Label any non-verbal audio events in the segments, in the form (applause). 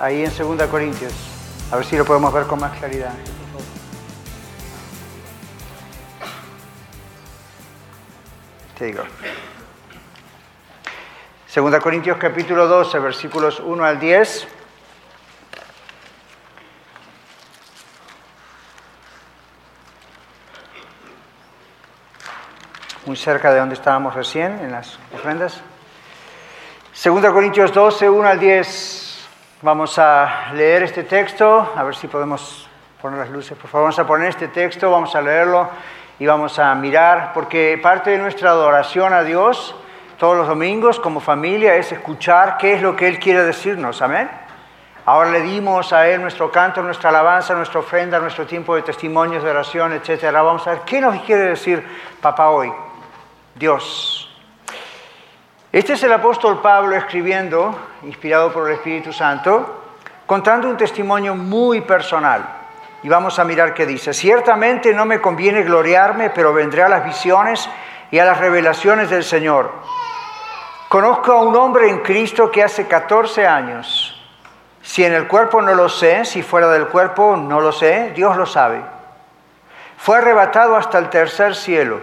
ahí en 2 Corintios. A ver si lo podemos ver con más claridad. Te digo. 2 Corintios capítulo 12, versículos 1 al 10. Muy cerca de donde estábamos recién, en las ofrendas. 2 Corintios 12, 1 al 10. Vamos a leer este texto, a ver si podemos poner las luces, por favor. Vamos a poner este texto, vamos a leerlo y vamos a mirar, porque parte de nuestra adoración a Dios todos los domingos como familia es escuchar qué es lo que Él quiere decirnos, amén. Ahora le dimos a Él nuestro canto, nuestra alabanza, nuestra ofrenda, nuestro tiempo de testimonios, de oración, etc. Vamos a ver qué nos quiere decir Papá hoy, Dios. Este es el apóstol Pablo escribiendo, inspirado por el Espíritu Santo, contando un testimonio muy personal. Y vamos a mirar qué dice. Ciertamente no me conviene gloriarme, pero vendré a las visiones y a las revelaciones del Señor. Conozco a un hombre en Cristo que hace 14 años. Si en el cuerpo no lo sé, si fuera del cuerpo no lo sé, Dios lo sabe. Fue arrebatado hasta el tercer cielo.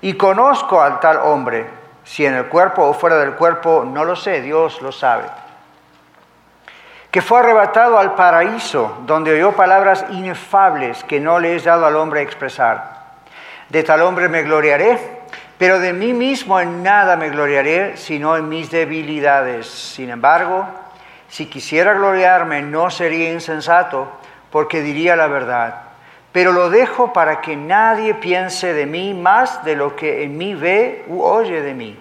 Y conozco al tal hombre si en el cuerpo o fuera del cuerpo, no lo sé, Dios lo sabe. Que fue arrebatado al paraíso, donde oyó palabras inefables que no le he dado al hombre expresar. De tal hombre me gloriaré, pero de mí mismo en nada me gloriaré, sino en mis debilidades. Sin embargo, si quisiera gloriarme, no sería insensato, porque diría la verdad pero lo dejo para que nadie piense de mí más de lo que en mí ve u oye de mí.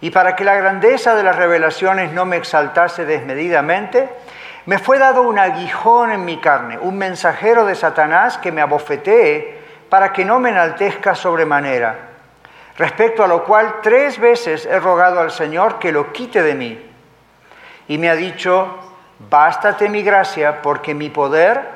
Y para que la grandeza de las revelaciones no me exaltase desmedidamente, me fue dado un aguijón en mi carne, un mensajero de Satanás que me abofetee para que no me enaltezca sobremanera. Respecto a lo cual tres veces he rogado al Señor que lo quite de mí. Y me ha dicho, bástate mi gracia porque mi poder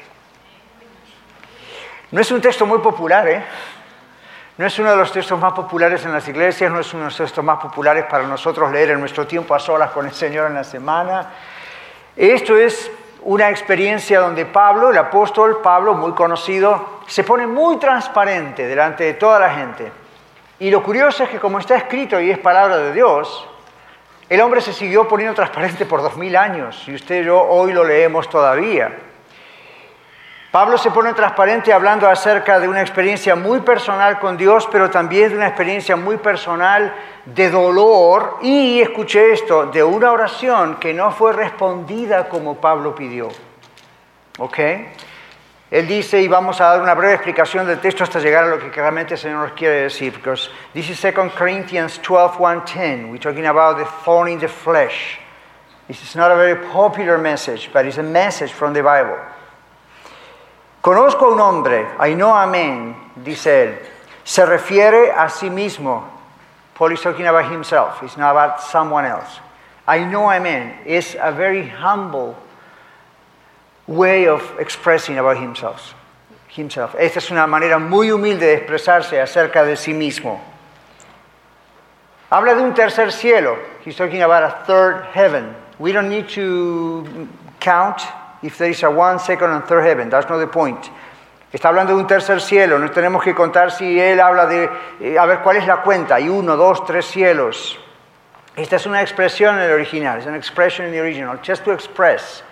No es un texto muy popular, ¿eh? No es uno de los textos más populares en las iglesias, no es uno de los textos más populares para nosotros leer en nuestro tiempo a solas con el Señor en la semana. Esto es una experiencia donde Pablo, el apóstol Pablo, muy conocido, se pone muy transparente delante de toda la gente. Y lo curioso es que como está escrito y es palabra de Dios, el hombre se siguió poniendo transparente por dos mil años y usted y yo hoy lo leemos todavía. Pablo se pone transparente hablando acerca de una experiencia muy personal con Dios, pero también de una experiencia muy personal de dolor y, escuché esto, de una oración que no fue respondida como Pablo pidió. ¿Ok? Él dice, y vamos a dar una breve explicación del texto hasta llegar a lo que claramente el Señor nos quiere decir, because this is 2 Corinthians 12, 110. We're talking about the thorn in the flesh. This is not a very popular message, but it's a message from the Bible. Conozco a un hombre, I know a man, dice él, se refiere a sí mismo. Paul is talking about himself, it's not about someone else. I know a man is a very humble way of expressing about himself. himself. Esta es una manera muy humilde de expresarse acerca de sí mismo. Habla de un tercer cielo. He's talking about a third heaven. We don't need to count if there is a one, second, and third heaven. That's not the point. Está hablando de un tercer cielo. No tenemos que contar si él habla de, eh, a ver cuál es la cuenta. Hay uno, dos, tres cielos. Esta es una expresión en el original. Es una expression in the original. Just to express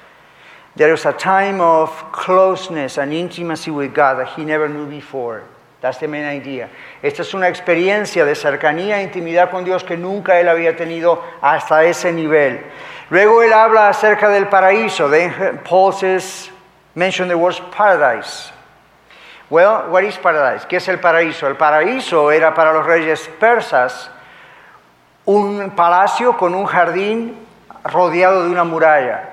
There is a time of closeness and intimacy with God that he never knew before. That's the main idea. Esta es una experiencia de cercanía e intimidad con Dios que nunca él había tenido hasta ese nivel. Luego él habla acerca del paraíso. Then Paul says, mention the word paradise. Well, what is paradise? ¿Qué es el paraíso? El paraíso era para los reyes persas un palacio con un jardín rodeado de una muralla.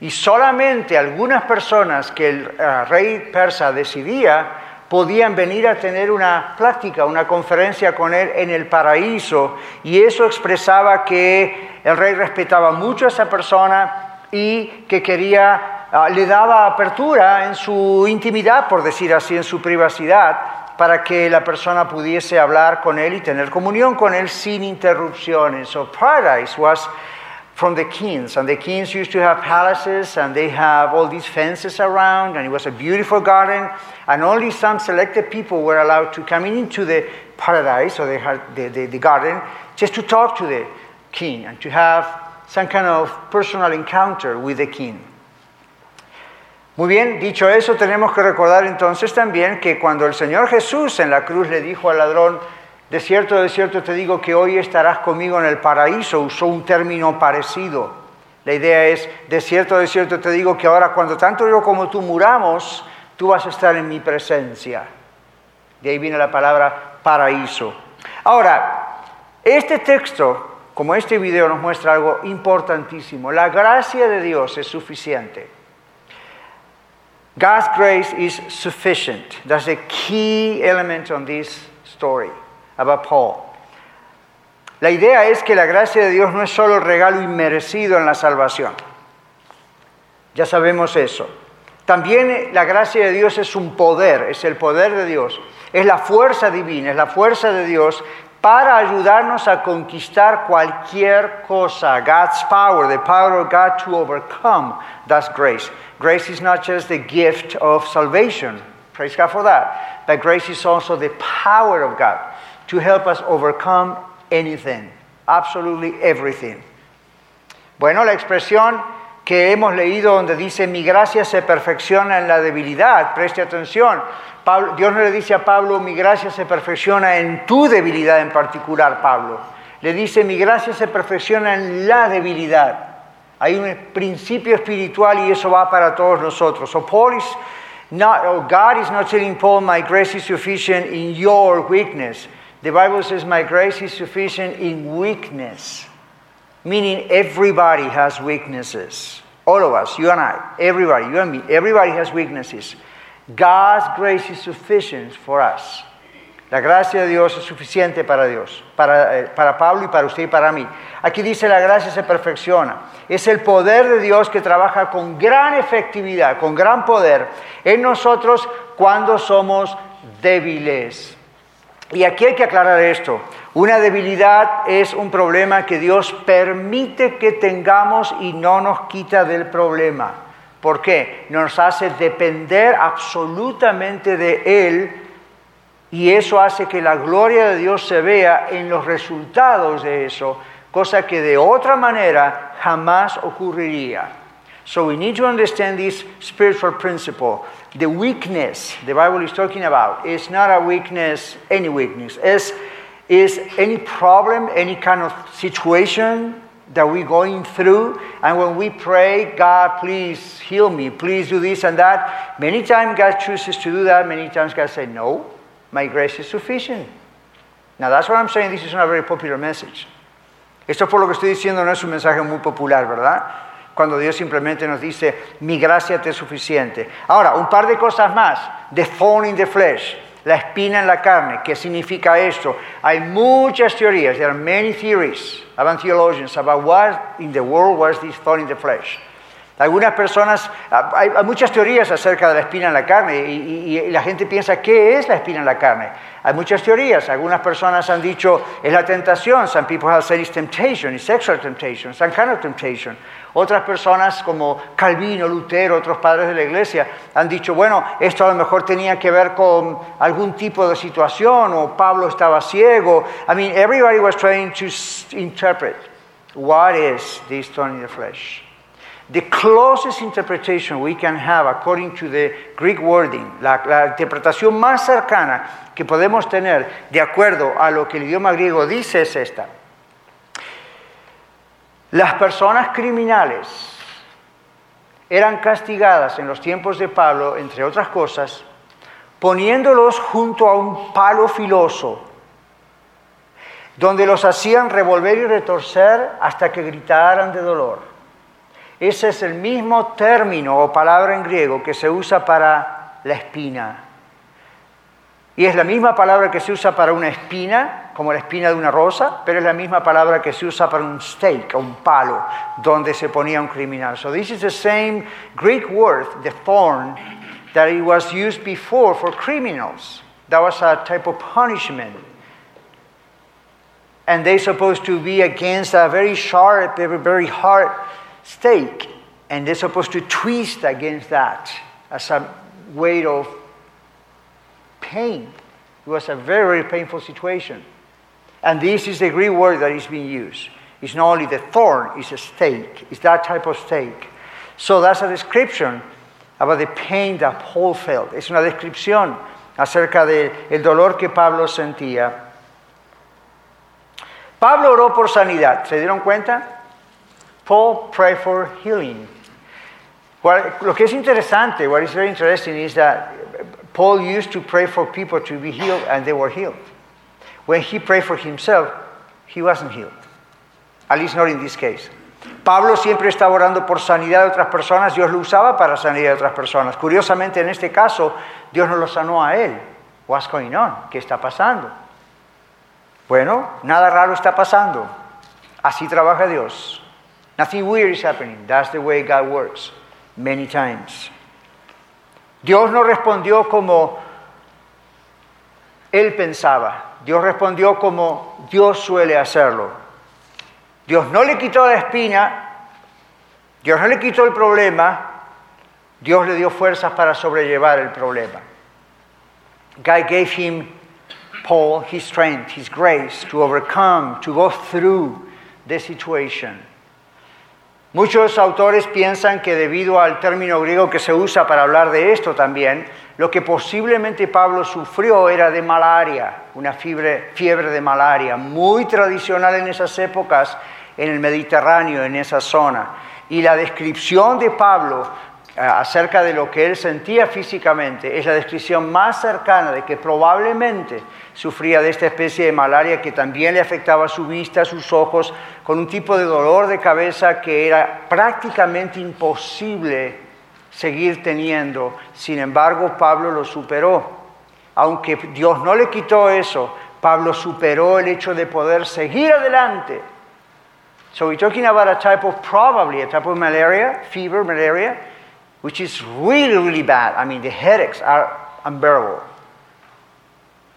Y solamente algunas personas que el uh, rey persa decidía podían venir a tener una plática, una conferencia con él en el paraíso. Y eso expresaba que el rey respetaba mucho a esa persona y que quería Ah, le daba apertura en su intimidad, por decir así, en su privacidad, para que la persona pudiese hablar con él y tener comunión con él sin interrupciones. So paradise was from the kings, and the kings used to have palaces, and they have all these fences around, and it was a beautiful garden, and only some selected people were allowed to come into the paradise or the, the, the, the garden just to talk to the king and to have some kind of personal encounter with the king. Muy bien, dicho eso, tenemos que recordar entonces también que cuando el Señor Jesús en la cruz le dijo al ladrón, de cierto, de cierto te digo que hoy estarás conmigo en el paraíso, usó un término parecido. La idea es, de cierto, de cierto te digo que ahora cuando tanto yo como tú muramos, tú vas a estar en mi presencia. De ahí viene la palabra paraíso. Ahora, este texto, como este video, nos muestra algo importantísimo. La gracia de Dios es suficiente. God's grace is sufficient. That's the key element on this story about Paul. La idea es que la gracia de Dios no es solo regalo inmerecido en la salvación. Ya sabemos eso. También la gracia de Dios es un poder, es el poder de Dios, es la fuerza divina, es la fuerza de Dios para ayudarnos a conquistar cualquier cosa. God's power, the power of God to overcome, that's grace. Grace is not just the gift of salvation, praise God for that, but grace is also the power of God to help us overcome anything, absolutely everything. Bueno, la expresión que hemos leído donde dice mi gracia se perfecciona en la debilidad, preste atención. Dios no le dice a Pablo mi gracia se perfecciona en tu debilidad en particular, Pablo. Le dice mi gracia se perfecciona en la debilidad. Hay un principio espiritual y eso va para todos nosotros. So Paul is not, oh, God is not telling Paul, my grace is sufficient in your weakness. The Bible says, my grace is sufficient in weakness. Meaning everybody has weaknesses. All of us, you and I, everybody, you and me, everybody has weaknesses. God's grace is sufficient for us. La gracia de Dios es suficiente para Dios, para, eh, para, Pablo y para usted y para mí. Aquí dice la gracia se perfecciona. Es el poder de Dios que trabaja con gran efectividad, con gran poder en nosotros cuando somos débiles. Y aquí hay que aclarar esto. Una debilidad es un problema que Dios permite que tengamos y no nos quita del problema. ¿Por qué? Nos hace depender absolutamente de Él y eso hace que la gloria de Dios se vea en los resultados de eso, cosa que de otra manera jamás ocurriría. So we need to understand this spiritual principle. The weakness the Bible is talking about is not a weakness, any weakness. Is, is any problem, any kind of situation that we're going through. And when we pray, God, please heal me, please do this and that, many times God chooses to do that, many times God says, no, My grace is sufficient. Now that's what I'm saying. This is not a very popular message. Esto por lo que estoy diciendo no es un mensaje muy popular, ¿verdad? Cuando Dios simplemente nos dice, mi gracia te es suficiente. Ahora, un par de cosas más. The thorn in the flesh, la espina en la carne. ¿Qué significa esto? Hay muchas teorías. There are many theories about theologians about what in the world was this thorn in the flesh. Algunas personas, ah, hay, muchas teorías acerca de la espina en la carne y, la gente piensa, ¿qué es la espina en la carne? Hay muchas teorías. Algunas personas han dicho, es la tentación. Some people have said it's temptation, it's sexual temptation, some kind of temptation. Otras personas como Calvino, Lutero, otros padres de la iglesia han dicho, bueno, esto a lo mejor tenía que ver con algún tipo de situación o Pablo estaba ciego. I mean, everybody was trying to interpret what is this thorn in the flesh. the closest interpretation we can have according to the Greek wording, la, la, interpretación más cercana que podemos tener de acuerdo a lo que el idioma griego dice es esta. Las personas criminales eran castigadas en los tiempos de Pablo, entre otras cosas, poniéndolos junto a un palo filoso, donde los hacían revolver y retorcer hasta que gritaran de dolor. Ese es el mismo término o palabra en griego que se usa para la espina. Y es la misma palabra que se usa para una espina, como la espina de una rosa, pero es la misma palabra que se usa para un stake un palo donde se ponía un criminal. So this is the same Greek word, the thorn, that it was used before for criminals. That was a type of punishment. And they're supposed to be against a very sharp, very hard stake. And they're supposed to twist against that as a way of pain. It was a very, very painful situation. And this is the Greek word that is being used. It's not only the thorn, it's a stake. It's that type of stake. So that's a description about the pain that Paul felt. Es una descripción acerca del de dolor que Pablo sentía. Pablo oró por sanidad. ¿Se dieron cuenta? Paul prayed for healing. lo que es interesante, what is very interesting is that Paul used to pray for people to be healed and they were healed. When he prayed for himself, he wasn't healed. At least not in this case. Pablo siempre estaba orando por sanidad de otras personas, Dios lo usaba para sanidad de otras personas. Curiosamente, en este caso, Dios no lo sanó a él. What's going on? ¿Qué está pasando? Bueno, nada raro está pasando. Así trabaja Dios. Nothing weird is happening. That's the way God works. Many times. Dios no respondió como él pensaba. Dios respondió como Dios suele hacerlo. Dios no le quitó la espina, Dios no le quitó el problema, Dios le dio fuerzas para sobrellevar el problema. God gave him, Paul, his strength, his grace to overcome, to go through the situation. Muchos autores piensan que debido al término griego que se usa para hablar de esto también, lo que posiblemente Pablo sufrió era de malaria, una fiebre, de malaria, muy tradicional en esas épocas en el Mediterráneo, en esa zona. Y la descripción de Pablo acerca de lo que él sentía físicamente es la descripción más cercana de que probablemente sufría de esta especie de malaria que también le afectaba su vista, sus ojos, con un tipo de dolor de cabeza que era prácticamente imposible seguir teniendo. Sin embargo, Pablo lo superó. Aunque Dios no le quitó eso, Pablo superó el hecho de poder seguir adelante. So we're talking about a type of probably a type of malaria, fever, malaria, which is really, really bad. I mean, the headaches are unbearable.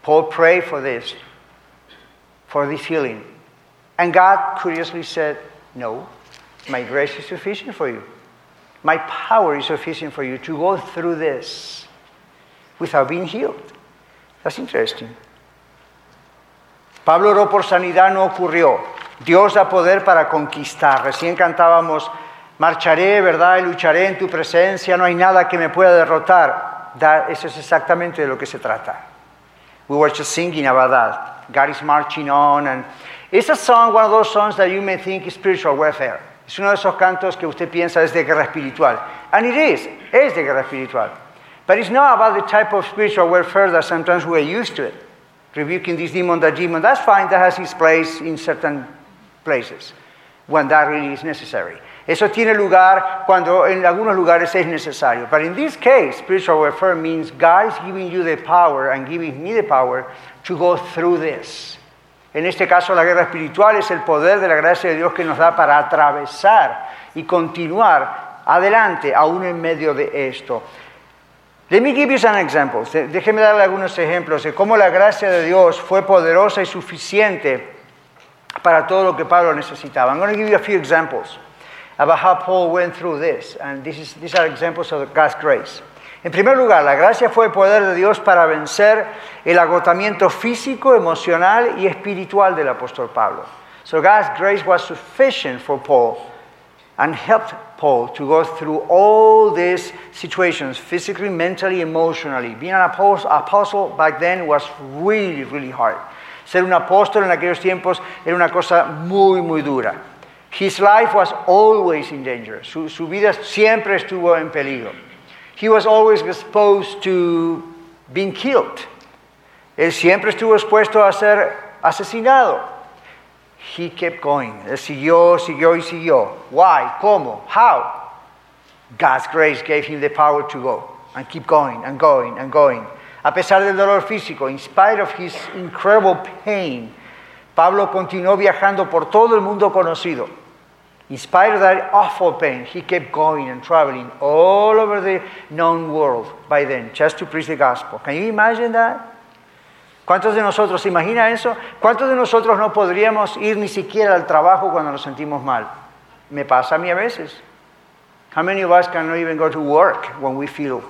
Paul prayed for this, for this healing. And God curiously said, No, my grace is sufficient for you. My power is sufficient for you to go through this without being healed. That's interesting. Pablo oró por sanidad, no ocurrió. Dios da poder para conquistar. Recién cantábamos Marcharé, ¿verdad? Y lucharé en tu presencia, no hay nada que me pueda derrotar. eso es exactamente de lo que se trata. We were just singing about that. God is marching on. And it's a song, one of those songs that you may think is spiritual warfare. Es uno de esos cantos que usted piensa es de guerra espiritual. And it is, es de guerra espiritual. But it's not about the type of spiritual warfare that sometimes we're used to it. Rebuking this demon, that demon, that's fine, that has its place in certain places when that really is necessary. Eso tiene lugar cuando en algunos lugares es necesario. But in this case, spiritual warfare means God is giving you the power and giving me the power to go through this. En este caso, la guerra espiritual es el poder de la gracia de Dios que nos da para atravesar y continuar adelante, aún en medio de esto. Let me give you some examples. Déjeme darle algunos ejemplos de cómo la gracia de Dios fue poderosa y suficiente para todo lo que Pablo necesitaba. I'm going to give you a few examples about how Paul went through this. And this is, these are examples of God's grace. En primer lugar, la gracia fue el poder de Dios para vencer el agotamiento físico, emocional y espiritual del apóstol Pablo. So God's grace was sufficient for Paul and helped Paul to go through all these situations, physically, mentally, emotionally. Being an apostle back then was really, really hard. Ser un apóstol en aquellos tiempos era una cosa muy, muy dura. His life was always in danger. Su, su vida siempre estuvo en peligro. He was always exposed to being killed. Él siempre estuvo expuesto a ser asesinado. He kept going. Él siguió, siguió y siguió. Why? ¿Cómo? How? God's grace gave him the power to go and keep going and going and going. A pesar del dolor físico, in spite of his incredible pain, Pablo continuó viajando por todo el mundo conocido. In spite of that awful pain, he kept going and traveling all over the known world by then, just to preach the gospel. Can you imagine that? ¿Cuántos de nosotros, se imagina eso? ¿Cuántos de nosotros no podríamos ir ni siquiera al trabajo cuando nos sentimos mal? Me pasa a mí a veces. How many of us cannot even go to work when we feel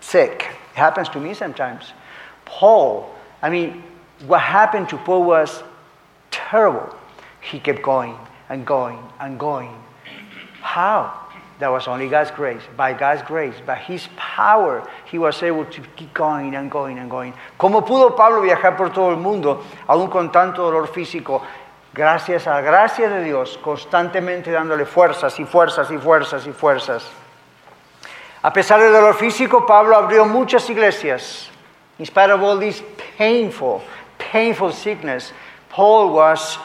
sick? It happens to me sometimes. Paul, I mean, what happened to Paul was terrible. He kept going and going and going. How? That was only God's grace. By God's grace, by His power, He was able to keep going and going and going. ¿Cómo pudo Pablo viajar por todo el mundo, aún con tanto dolor físico? Gracias a la gracia de Dios, constantemente dándole fuerzas y fuerzas y fuerzas y fuerzas. A pesar del dolor físico, Pablo abrió muchas iglesias. In spite of all this painful, painful sickness, Paul was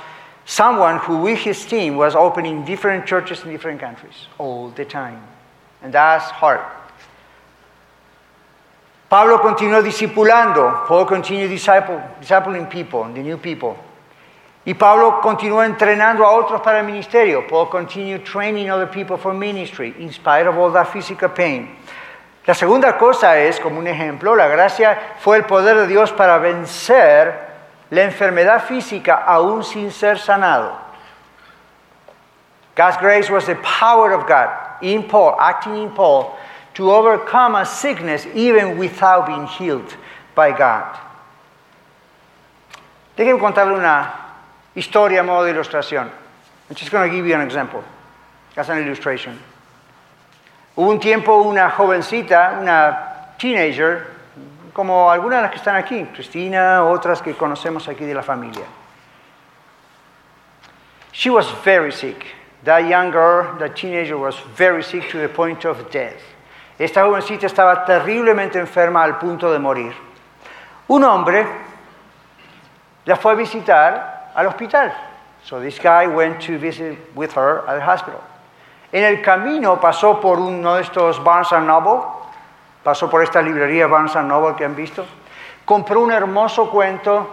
someone who, with his team, was opening different churches in different countries all the time. And that's hard. Pablo continuó discipulando. Paul continued discipling people, the new people. Y Pablo continuó entrenando a otros para el ministerio. Paul continued training other people for ministry, in spite of all that physical pain. La segunda cosa es, como un ejemplo, la gracia fue el poder de Dios para vencer la enfermedad física aún sin ser sanado. God's grace was the power of God in Paul, acting in Paul, to overcome a sickness even without being healed by God. Déjenme contarle una historia a modo de ilustración. I'm just going to give you an example as an illustration. Hubo un tiempo una jovencita, una teenager, como algunas de las que están aquí, Cristina, otras que conocemos aquí de la familia. She was very sick. That young girl, that teenager was very sick to the point of death. Esta jovencita estaba terriblemente enferma al punto de morir. Un hombre la fue a visitar al hospital. So this guy went to visit with her at the hospital. En el camino pasó por uno de estos Barnes Noble, pasó por esta librería Barnes Noble que han visto, compró un hermoso cuento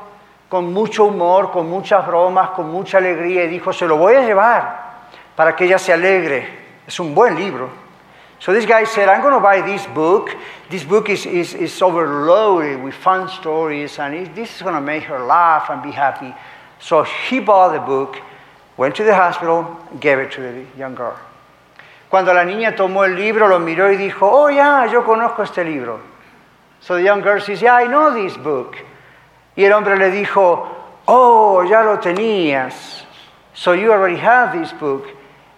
con mucho humor, con muchas bromas, con mucha alegría y dijo, se lo voy a llevar para que ella se alegre. Es un buen libro. So this guy said, I'm going to buy this book. This book is, is, is overloaded with fun stories and this is going to make her laugh and be happy. So he bought the book, went to the hospital, gave it to the young girl. Cuando la niña tomó el libro, lo miró y dijo, oh, ya, yo conozco este libro. So the young girl says, yeah, I know this book. Y el hombre le dijo, oh, ya lo tenías. So you already have this book.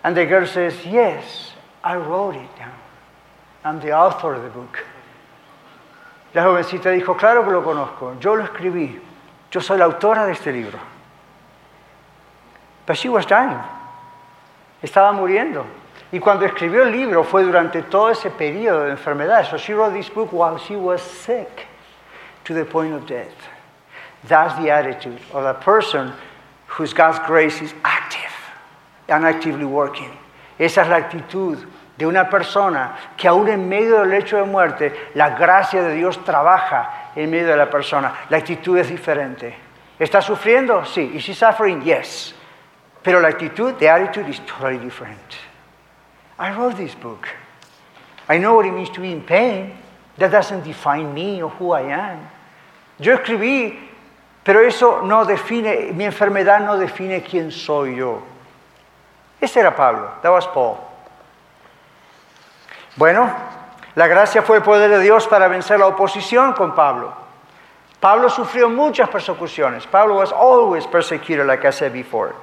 And the girl says, yes, I wrote it down. I'm the author of the book. La jovencita dijo, claro que lo conozco, yo lo escribí, yo soy la autora de este libro. But she was dying. Estaba muriendo. Y cuando escribió el libro fue durante todo ese periodo de enfermedad. So she wrote this book while she was sick to the point of death. That's the attitude of a person whose God's grace is active and actively working. Esa es la actitud de una persona que aún en medio del lecho de muerte, la gracia de Dios trabaja en medio de la persona. La actitud es diferente. ¿Está sufriendo? Sí. ¿Is she suffering? Yes. Pero la actitud, the attitude is totally different. I wrote this book. I know what it means to be in pain. That doesn't define me or who I am. Yo escribí, pero eso no define, mi enfermedad no define quién soy yo. Ese era Pablo, that was Paul. Bueno, la gracia fue el poder de Dios para vencer la oposición con Pablo. Pablo sufrió muchas persecuciones. Pablo was always persecuted, like I said before.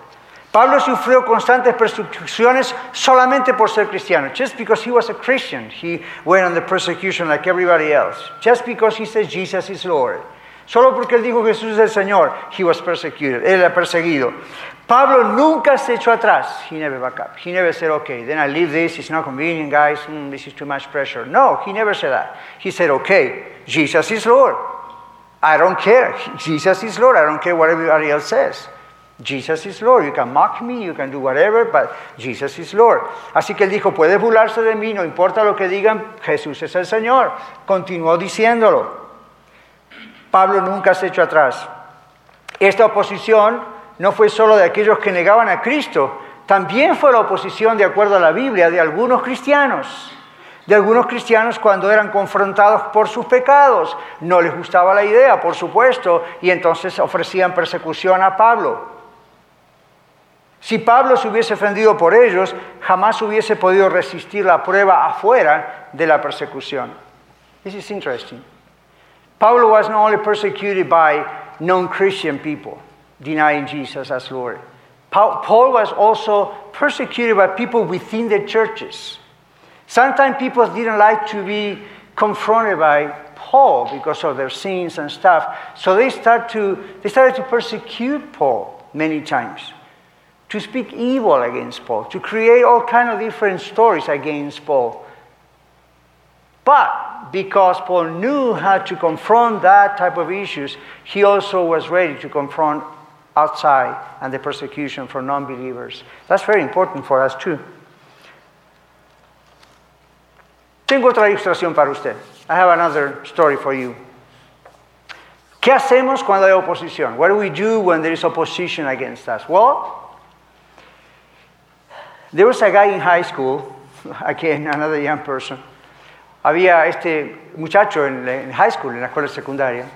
Pablo sufrió constantes persecuciones solamente por ser cristiano. Just because he was a Christian, he went the persecution like everybody else. Just because he says Jesus is Lord. Solo porque él dijo Jesús es el Señor, he was persecuted. Él era perseguido. Pablo nunca se echó atrás. He never back up. He never said, okay, then I leave this. It's not convenient, guys. Mm, this is too much pressure. No, he never said that. He said, okay, Jesus is Lord. I don't care. (laughs) Jesus is Lord. I don't care what everybody else says. Jesus is Lord. You can mock me, you can do whatever, but Jesus is Lord. Así que él dijo, puedes burlarse de mí, no importa lo que digan, Jesús es el Señor. Continuó diciéndolo. Pablo nunca se echó atrás. Esta oposición no fue solo de aquellos que negaban a Cristo, también fue la oposición, de acuerdo a la Biblia, de algunos cristianos. De algunos cristianos cuando eran confrontados por sus pecados. No les gustaba la idea, por supuesto, y entonces ofrecían persecución a Pablo. Si Pablo se hubiese ofendido por ellos, jamás hubiese podido resistir la prueba afuera de la persecución. This is interesting. Pablo was not only persecuted by non-Christian people denying Jesus as Lord. Paul was also persecuted by people within the churches. Sometimes people didn't like to be confronted by Paul because of their sins and stuff. So they, start to, they started to persecute Paul many times to speak evil against Paul, to create all kind of different stories against Paul. But because Paul knew how to confront that type of issues, he also was ready to confront outside and the persecution for non-believers. That's very important for us too. Tengo otra ilustración para usted. I have another story for you. ¿Qué hacemos cuando hay oposición? What do we do when there is opposition against us? Well, There was a guy in high school, again, another young person. Había este muchacho en, in high school, en la escuela secundaria.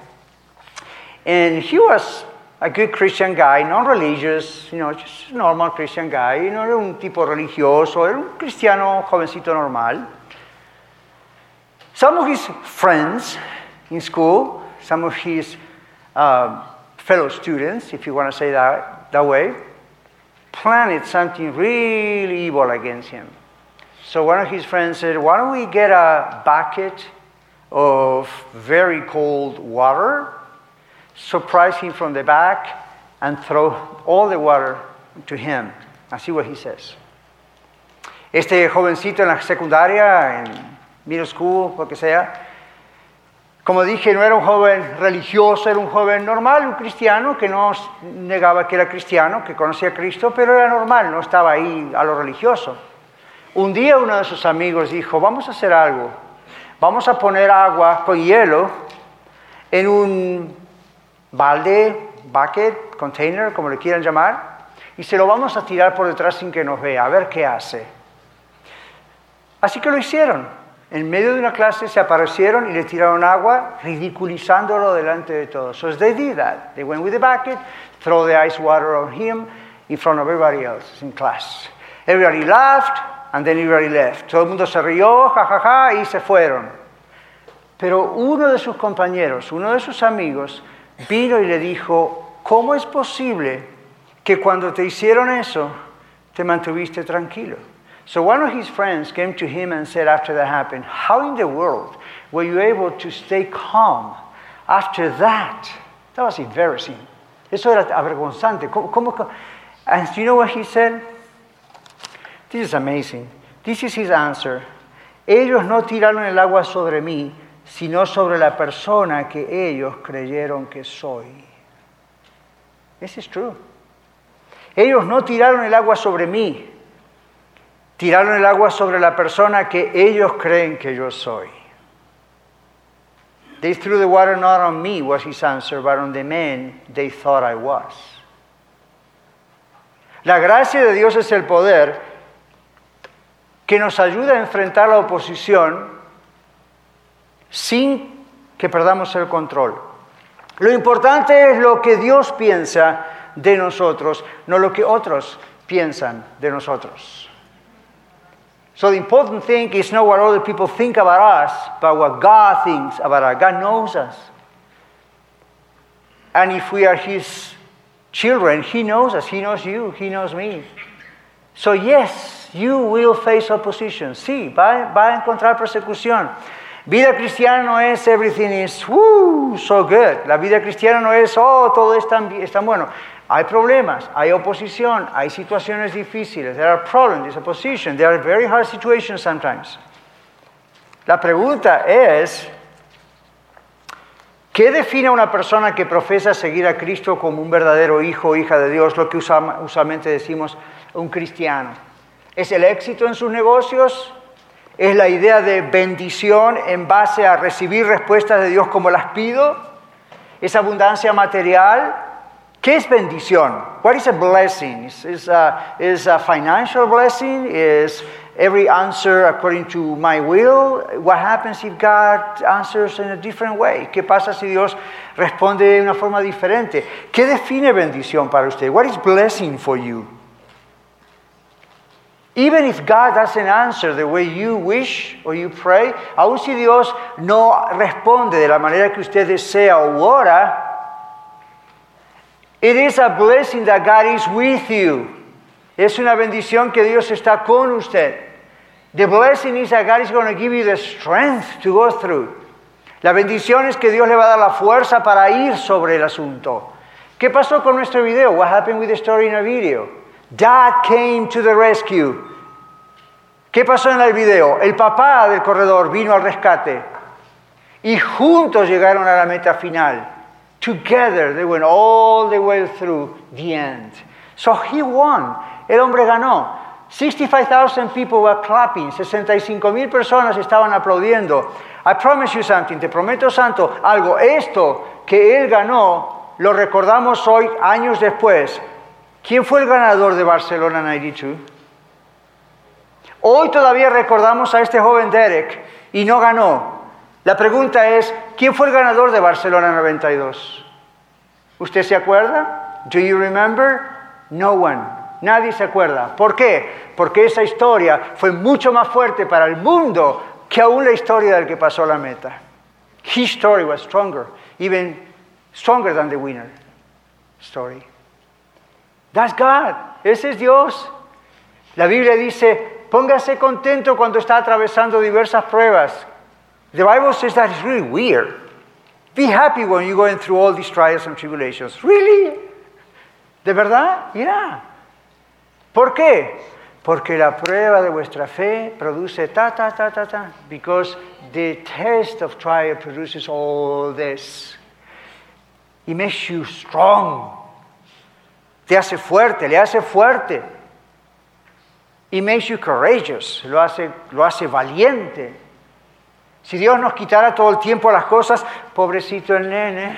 And he was a good Christian guy, non-religious, you know, just a normal Christian guy. You know, era un tipo religioso, era un cristiano jovencito normal. Some of his friends in school, some of his uh, fellow students, if you want to say that, that way, planted something really evil against him. So one of his friends said, Why don't we get a bucket of very cold water, surprise him from the back, and throw all the water to him? And see what he says. Este jovencito en la secundaria, en middle school, lo que sea, Como dije, no era un joven religioso, era un joven normal, un cristiano que no negaba que era cristiano, que conocía a Cristo, pero era normal, no estaba ahí a lo religioso. Un día uno de sus amigos dijo, vamos a hacer algo, vamos a poner agua con hielo en un balde, bucket, container, como le quieran llamar, y se lo vamos a tirar por detrás sin que nos vea, a ver qué hace. Así que lo hicieron. En medio de una clase se aparecieron y le tiraron agua, ridiculizándolo delante de todos. So they did that. They went with the bucket, throw the ice water on him in front of everybody else in class. Everybody laughed and then everybody left. Todo el mundo se rió, jajaja, ja, ja, y se fueron. Pero uno de sus compañeros, uno de sus amigos, vino y le dijo, ¿cómo es posible que cuando te hicieron eso te mantuviste tranquilo? So one of his friends came to him and said after that happened, How in the world were you able to stay calm after that? That was embarrassing. Eso era avergonzante. ¿Cómo, cómo, and you know what he said? This is amazing. This is his answer. Ellos no tiraron el agua sobre mí, sino sobre la persona que ellos creyeron que soy. This is true. Ellos no tiraron el agua sobre mí, Tiraron el agua sobre la persona que ellos creen que yo soy. They threw the water not on me, was his answer, but on the man they thought I was. La gracia de Dios es el poder que nos ayuda a enfrentar la oposición sin que perdamos el control. Lo importante es lo que Dios piensa de nosotros, no lo que otros piensan de nosotros. So the important thing is not what other people think about us, but what God thinks about us. God knows us. And if we are His children, He knows us, He knows you, He knows me. So, yes, you will face opposition. Sí, va, va a encontrar persecución. Vida cristiana no es everything is woo, so good. La vida cristiana no es, oh, todo es tan, es tan bueno. Hay problemas, hay oposición, hay situaciones difíciles. There are problems, there's opposition, there are very hard situations sometimes. La pregunta es, ¿qué define a una persona que profesa seguir a Cristo como un verdadero hijo o hija de Dios? Lo que usualmente decimos un cristiano. ¿Es el éxito en sus negocios? ¿Es la idea de bendición en base a recibir respuestas de Dios como las pido? ¿Es abundancia material? ¿Qué es bendición? What is a blessing? Is, a, uh, is a financial blessing? Is every answer according to my will? What happens if God answers in a different way? ¿Qué pasa si Dios responde de una forma diferente? ¿Qué define bendición para usted? What is blessing for you? Even if God doesn't answer the way you wish or you pray, aun si Dios no responde de la manera que usted desea o ora, It is a blessing that God is with you. Es una bendición que Dios está con usted. The blessing is that God is going to give you the strength to go through. La bendición es que Dios le va a dar la fuerza para ir sobre el asunto. ¿Qué pasó con nuestro video? What happened with the story in our video? Dad came to the rescue. ¿Qué pasó en el video? El papá del corredor vino al rescate y juntos llegaron a la meta final. Together they went all the way through the end. So he won. El hombre ganó. 65,000 people were clapping. 65 mil personas estaban aplaudiendo. I promise you something. Te prometo, Santo, algo. Esto que él ganó lo recordamos hoy, años después. ¿Quién fue el ganador de Barcelona 92? Hoy todavía recordamos a este joven Derek y no ganó. La pregunta es, ¿quién fue el ganador de Barcelona 92? ¿Usted se acuerda? ¿Do you remember? No one. Nadie se acuerda. ¿Por qué? Porque esa historia fue mucho más fuerte para el mundo que aún la historia del que pasó la meta. His story was stronger, even stronger than the winner story. That's God. Ese es Dios. La Biblia dice, póngase contento cuando está atravesando diversas pruebas. The Bible says that is really weird. Be happy when you're going through all these trials and tribulations. Really? ¿De verdad? Yeah. ¿Por qué? Porque la prueba de vuestra fe produce ta, ta, ta, ta, ta. Because the test of trial produces all this. It makes you strong. Te hace fuerte, le hace fuerte. It makes you courageous. Lo hace, lo hace valiente. Si Dios nos quitara todo el tiempo las cosas, pobrecito el nene.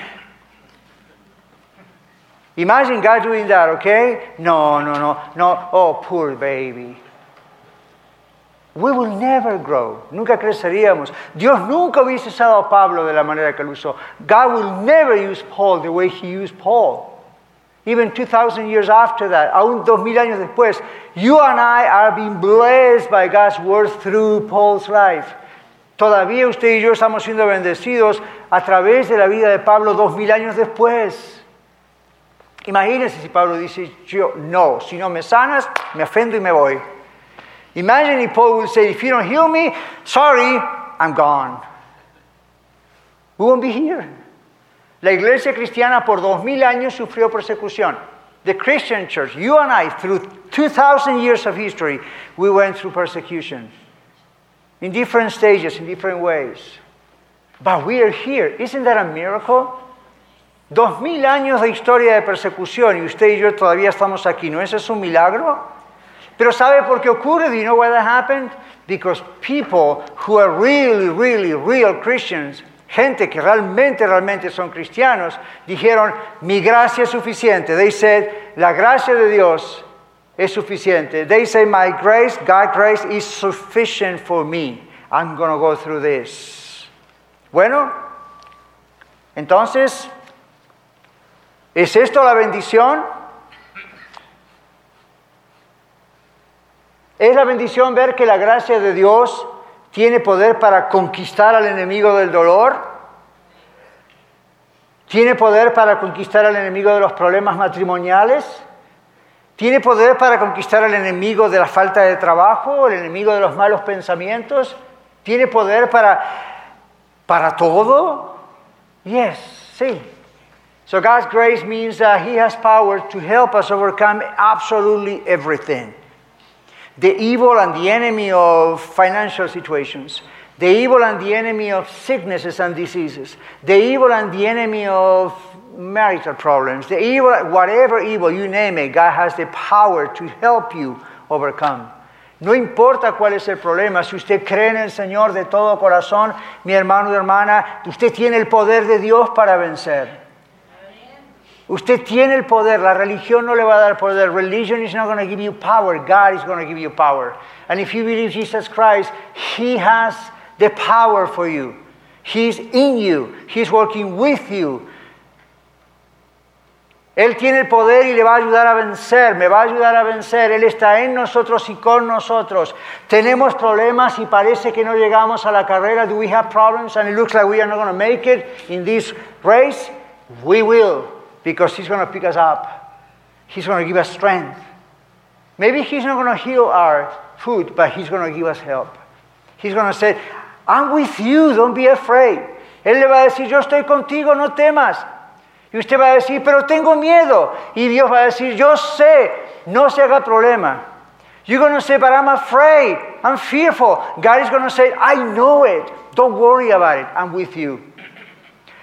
Imagine God doing that, okay? No, no, no, no. Oh, poor baby. We will never grow. Nunca creceríamos. Dios nunca hubiese usado a Pablo de la manera que lo usó. God will never use Paul the way he used Paul. Even 2,000 years after that, aún dos mil años después, you and I are being blessed by God's word through Paul's life. Todavía usted y yo estamos siendo bendecidos a través de la vida de Pablo dos mil años después. Imagínense si Pablo dice, yo no, si no me sanas, me ofendo y me voy. Imagine if Paul would say, if you don't heal me, sorry, I'm gone. We won't be here. La iglesia cristiana por dos mil años sufrió persecución. The Christian church, you and I, through 2,000 years of history, we went through persecution in different stages, in different ways. But we are here. Isn't that a miracle? Dos mil años de historia de persecución y usted y yo todavía estamos aquí. ¿No ese es un milagro? Pero ¿sabe por qué ocurre? Do you know why that happened? Because people who are really, really, real Christians, gente que realmente, realmente son cristianos, dijeron, mi gracia es suficiente. They said, la gracia de Dios es suficiente. They say, My grace, God's grace is sufficient for me. I'm going to go through this. Bueno, entonces, ¿es esto la bendición? ¿Es la bendición ver que la gracia de Dios tiene poder para conquistar al enemigo del dolor? ¿Tiene poder para conquistar al enemigo de los problemas matrimoniales? ¿Tiene poder para conquistar al enemigo de la falta de trabajo, el enemigo de los malos pensamientos? ¿Tiene poder para, para todo? Yes, sí. So God's grace means that He has power to help us overcome absolutely everything. The evil and the enemy of financial situations, the evil and the enemy of sicknesses and diseases, the evil and the enemy of marital problems, the evil, whatever evil you name it, God has the power to help you overcome. No importa cuál es el problema, si usted cree en el Señor de todo corazón, mi hermano y hermana, usted tiene el poder de Dios para vencer. Usted tiene el poder, la religión no le va a dar poder. Religion is not going to give you power, God is going to give you power. And if you believe Jesus Christ, He has the power for you. He's in you, He's working with you. Él tiene el poder y le va a ayudar a vencer, me va a ayudar a vencer. Él está en nosotros y con nosotros. Tenemos problemas y parece que no llegamos a la carrera. Do we have problems and it looks like we are not going to make it in this race? We will, because He's going to pick us up. He's going to give us strength. Maybe He's not going to heal our food, but He's going to give us help. He's going to say, I'm with you, don't be afraid. Él le va a decir, yo estoy contigo, no temas. Y usted va a decir, pero tengo miedo. Y Dios va a decir, yo sé, no se haga problema. You're going to say, but I'm afraid, I'm fearful. God is going to say, I know it. Don't worry about it, I'm with you.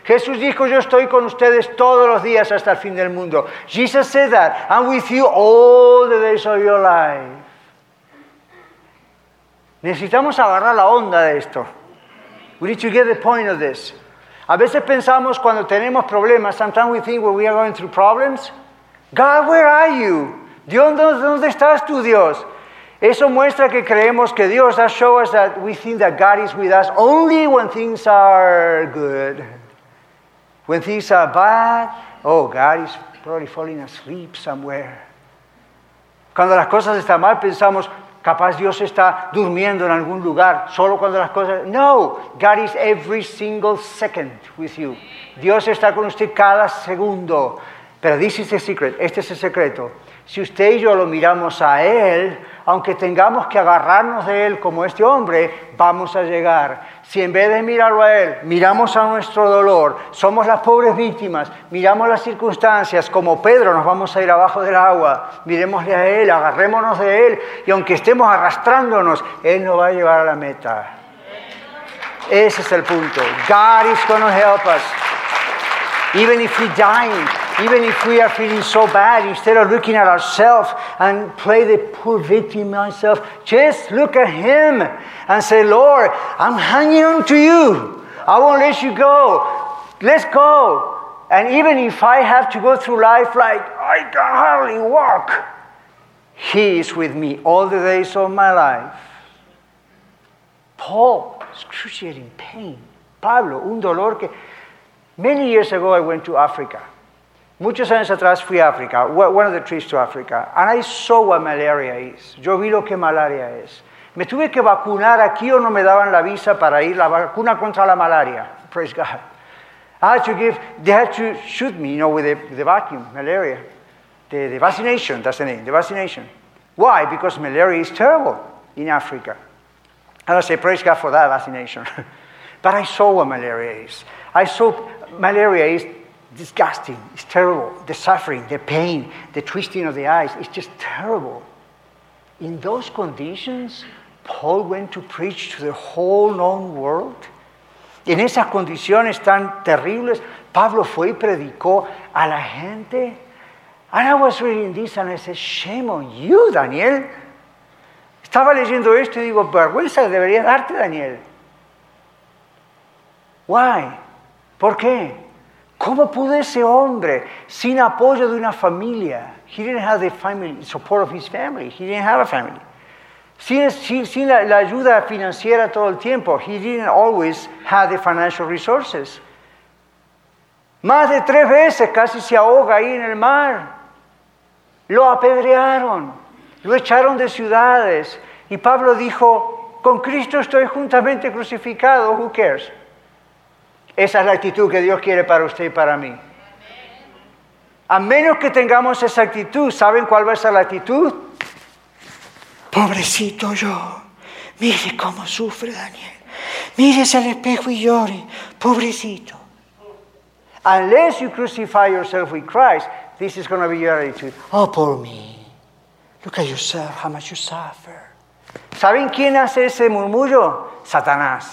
Jesús dijo, yo estoy con ustedes todos los días hasta el fin del mundo. Jesus said that, I'm with you all the days of your life. Necesitamos agarrar la onda de esto. We need to get the point of this. A veces pensamos cuando tenemos problemas, sometimes we think when we are going through problems, God, where are you? Dios, ¿dónde estás tú, Dios? Eso muestra que creemos que Dios that show us that we think that God is with us only when things are good. When things are bad, oh, God is probably falling asleep somewhere. Cuando las cosas están mal, pensamos, Capaz Dios está durmiendo en algún lugar, solo cuando las cosas... No, God is every single second with you. Dios está con usted cada segundo. Pero this is the secret, este es el secreto. Si usted y yo lo miramos a Él, aunque tengamos que agarrarnos de Él como este hombre, vamos a llegar. Si en vez de mirarlo a Él, miramos a nuestro dolor, somos las pobres víctimas, miramos las circunstancias, como Pedro nos vamos a ir abajo del agua, miremosle a Él, agarrémonos de Él, y aunque estemos arrastrándonos, Él nos va a llevar a la meta. Ese es el punto. God is going to help us. Even if we dying, even if we are feeling so bad, instead of looking at ourselves and play the poor victim myself, just look at Him and say, Lord, I'm hanging on to you. I won't let you go. Let's go. And even if I have to go through life like I can hardly walk, He is with me all the days of my life. Paul, excruciating pain. Pablo, un dolor que Many years ago, I went to Africa. Muchos años atrás fui a África, one of the trips to Africa, and I saw what malaria is. Yo vi lo que malaria es. Me tuve que vacunar aquí o no me daban la visa para ir, la vacuna contra la malaria. Praise God. I had to give, they had to shoot me, you know, with the, the vacuum, malaria. The, the vaccination, that's the name, the vaccination. Why? Because malaria is terrible in Africa. And I say, praise God for that vaccination. (laughs) but I saw what malaria is. I saw malaria is disgusting, it's terrible. The suffering, the pain, the twisting of the eyes, it's just terrible. In those conditions, Paul went to preach to the whole known world. En esas condiciones tan terribles, Pablo fue y predicó a la gente. And I was reading this and I said, shame on you, Daniel. Estaba leyendo esto y digo, vergüenza debería darte, Daniel. Why? ¿Por qué? ¿Cómo pudo ese hombre, sin apoyo de una familia, he didn't have the family, support of his family, he didn't have a family, sin, sin, la, la, ayuda financiera todo el tiempo, he didn't always have the financial resources. Más de tres veces casi se ahoga ahí en el mar. Lo apedrearon, lo echaron de ciudades. Y Pablo dijo, con Cristo estoy juntamente crucificado, who cares? Esa es la actitud que Dios quiere para usted y para mí. A menos que tengamos esa actitud, ¿saben cuál va a ser la actitud? Pobrecito yo. Mire cómo sufre Daniel. Mírese al espejo y llore. Pobrecito. Unless you crucify yourself with Christ, this is going to be your attitude. Oh, poor me. Look at yourself, how much you suffer. ¿Saben quién hace ese murmullo? Satanás.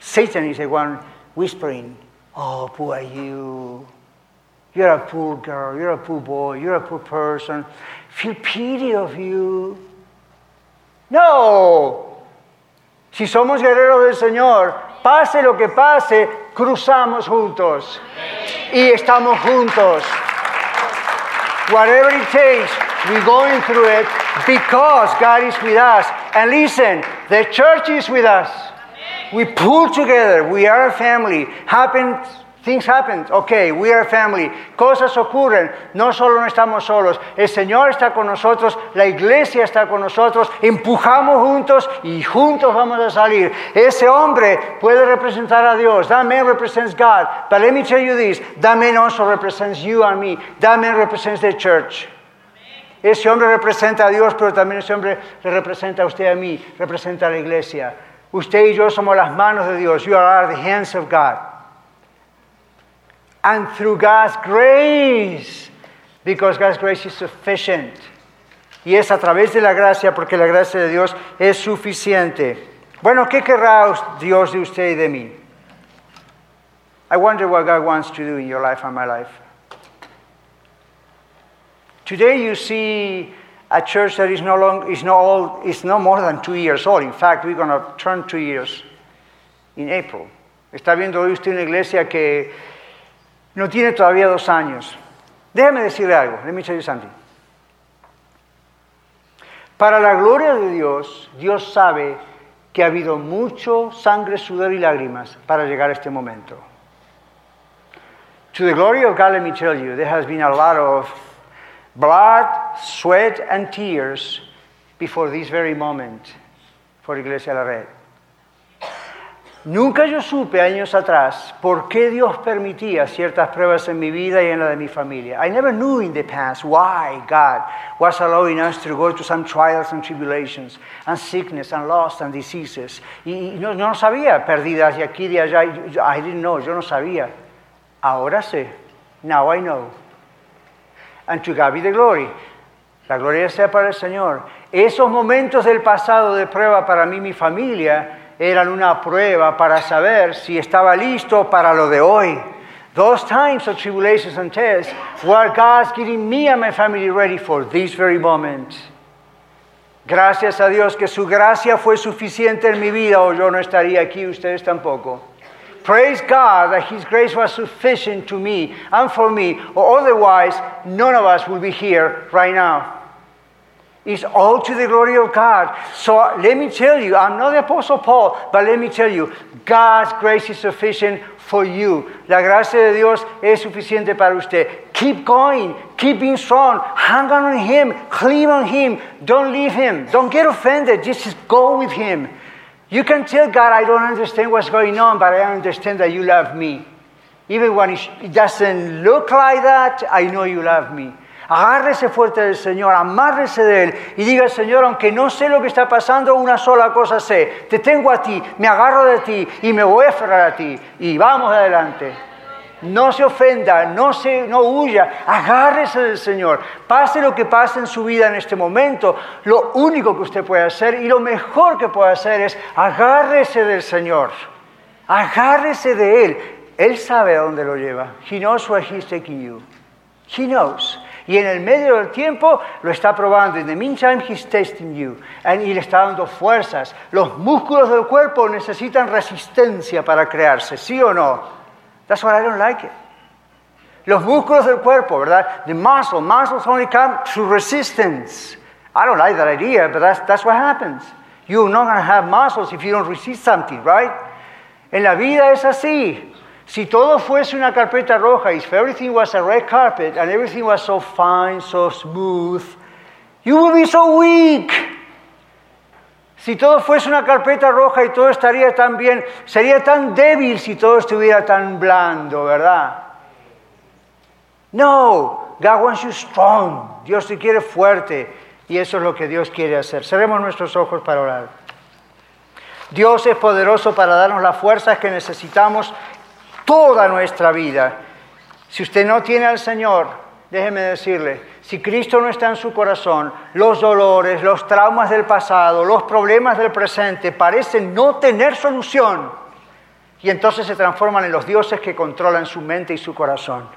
Satan is the one whispering, Oh, poor you. You're a poor girl, you're a poor boy, you're a poor person. Feel pity of you. No. Si somos guerreros del Señor, pase lo que pase, cruzamos juntos. Y estamos juntos. Whatever it takes, we're going through it because God is with us. And listen, the church is with us. We pull together. We are a family. Happens Things happen. Ok, we are family. Cosas ocurren. No solo no estamos solos. El Señor está con nosotros. La iglesia está con nosotros. Empujamos juntos y juntos vamos a salir. Ese hombre puede representar a Dios. That man represents God. But let me tell you this. That man also represents you and me. That man represents the church. Ese hombre representa a Dios, pero también ese hombre representa a usted a mí. Representa a la iglesia. Usted y yo somos las manos de Dios. You are the hands of God and through God's grace, because God's grace is sufficient. Y es a través de la gracia, porque la gracia de Dios es suficiente. Bueno, ¿qué querrá Dios de usted y de mí? I wonder what God wants to do in your life and my life. Today you see a church that is no, long, is, no old, is no more than two years old. In fact, we're going to turn two years in April. Está viendo hoy usted una iglesia que no tiene todavía dos años. Déjame decirle algo, let me tell you something. Para la gloria de Dios, Dios sabe que ha habido mucho sangre, sudor y lágrimas para llegar a este momento. To the glory of God, let me tell you, there has been a lot of blood, sweat, and tears before this very moment for Iglesia La Red. Nunca yo supe años atrás por qué Dios permitía ciertas pruebas en mi vida y en la de mi familia. I never knew in the past why God was allowing us to go to some trials and tribulations and sickness and loss and diseases. Y, no, no sabía pérdidas de aquí de allá. I didn't know, yo no sabía. Ahora sé. Now I know. And to God be the glory. La gloria sea para el Señor. Esos momentos del pasado de prueba para mí y mi familia eran una prueba para saber si estaba listo para lo de hoy. Those times of tribulations and tests were God's getting me and my family ready for this very moment. Gracias a Dios que su gracia fue suficiente en mi vida o yo no estaría aquí, ustedes tampoco. Praise God that His grace was sufficient to me and for me, or otherwise, none of us would be here right now. It's all to the glory of God. So uh, let me tell you, I'm not the Apostle Paul, but let me tell you, God's grace is sufficient for you. La gracia de Dios es suficiente para usted. Keep going. Keep being strong. Hang on on Him. Cling on Him. Don't leave Him. Don't get offended. Just go with Him. You can tell God, I don't understand what's going on, but I understand that you love me. Even when it doesn't look like that, I know you love me. Agárrese fuerte del Señor, amárrese de Él y diga, Señor, aunque no sé lo que está pasando, una sola cosa sé, te tengo a ti, me agarro de ti y me voy a aferrar a ti y vamos adelante. No se ofenda, no, se, no huya, agárrese del Señor. Pase lo que pase en su vida en este momento, lo único que usted puede hacer y lo mejor que puede hacer es agárrese del Señor. Agárrese de Él. Él sabe a dónde lo lleva. He knows where he's taking you. He knows. Y en el medio del tiempo lo está probando. In the meantime, he's testing you. y le está dando fuerzas. Los músculos del cuerpo necesitan resistencia para crearse, ¿sí o no? That's why I don't like it. Los músculos del cuerpo, ¿verdad? The muscle, muscles only come through resistance. I don't like that idea, but that's, that's what happens. You're not going to have muscles if you don't resist something, right? En la vida es así. Si todo fuese una carpeta roja, if everything was a red carpet and everything was so fine, so smooth, you would be so weak. Si todo fuese una carpeta roja y todo estaría tan bien, sería tan débil si todo estuviera tan blando, ¿verdad? No, God wants you strong. Dios te quiere fuerte y eso es lo que Dios quiere hacer. Cerremos nuestros ojos para orar. Dios es poderoso para darnos las fuerzas que necesitamos toda nuestra vida. Si usted no tiene al Señor, déjeme decirle, si Cristo no está en su corazón, los dolores, los traumas del pasado, los problemas del presente parecen no tener solución y entonces se transforman en los dioses que controlan su mente y su corazón.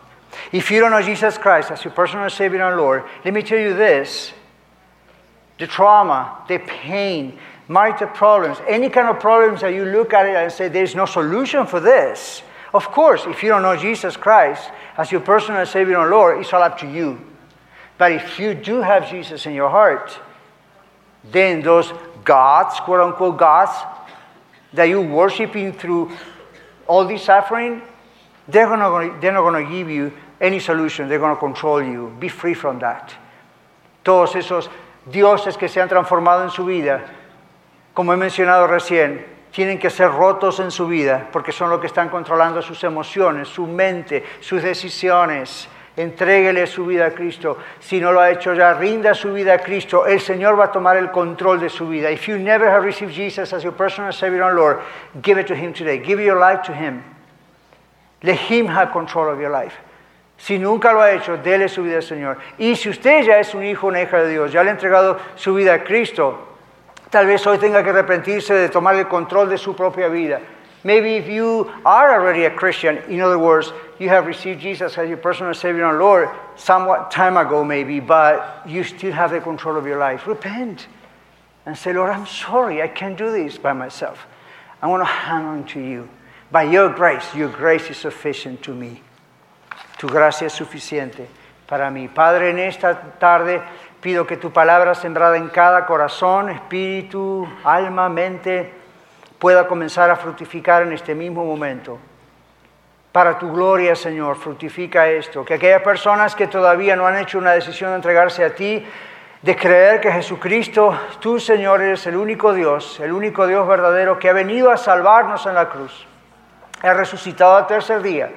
If you don't know Jesus Christ as your personal Savior and Lord, let me tell you this the trauma, the pain, marital problems, any kind of problems that you look at it and say there's no solution for this. Of course, if you don't know Jesus Christ as your personal Savior and Lord, it's all up to you. But if you do have Jesus in your heart, then those gods, quote unquote gods, that you're worshiping through all this suffering, they're, gonna, they're not going to give you any solution. They're going to control you. Be free from that. Todos esos dioses que se han transformado en su vida, como he mencionado recién, tienen que ser rotos en su vida porque son los que están controlando sus emociones, su mente, sus decisiones Entréguele su vida a Cristo. Si no lo ha hecho ya, rinda su vida a Cristo. El Señor va a tomar el control de su vida. If you never have received Jesus as your personal Savior and Lord, give it to Him today. Give your life to Him. Let Him have control of your life. Si nunca lo ha hecho, dele su vida al Señor. Y si usted ya es un hijo una hija de Dios, ya le ha entregado su vida a Cristo, tal vez hoy tenga que arrepentirse de tomar el control de su propia vida. Maybe if you are already a Christian, in other words, you have received Jesus as your personal Savior and Lord somewhat time ago, maybe, but you still have the control of your life. Repent and say, Lord, I'm sorry, I can't do this by myself. I want to hang on to you. By your grace, your grace is sufficient to me. Tu gracia es suficiente para mí. Padre, en esta tarde pido que tu palabra sembrada en cada corazón, espíritu, alma, mente, pueda comenzar a fructificar en este mismo momento. Para tu gloria, Señor, fructifica esto. Que aquellas personas que todavía no han hecho una decisión de entregarse a ti, de creer que Jesucristo, tú, Señor, eres el único Dios, el único Dios verdadero que ha venido a salvarnos en la cruz. Ha resucitado al tercer día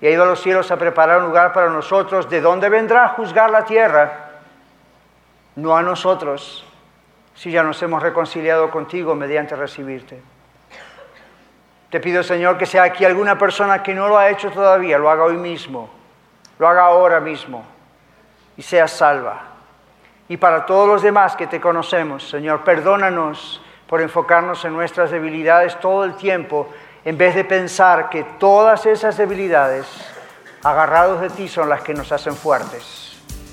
y ha ido a los cielos a preparar un lugar para nosotros, de donde vendrá a juzgar la tierra, no a nosotros, si ya nos hemos reconciliado contigo mediante recibirte. Te pido, Señor, que sea aquí alguna persona que no lo ha hecho todavía, lo haga hoy mismo, lo haga ahora mismo y sea salva. Y para todos los demás que te conocemos, Señor, perdónanos por enfocarnos en nuestras debilidades todo el tiempo, en vez de pensar que todas esas debilidades, agarrados de ti, son las que nos hacen fuertes.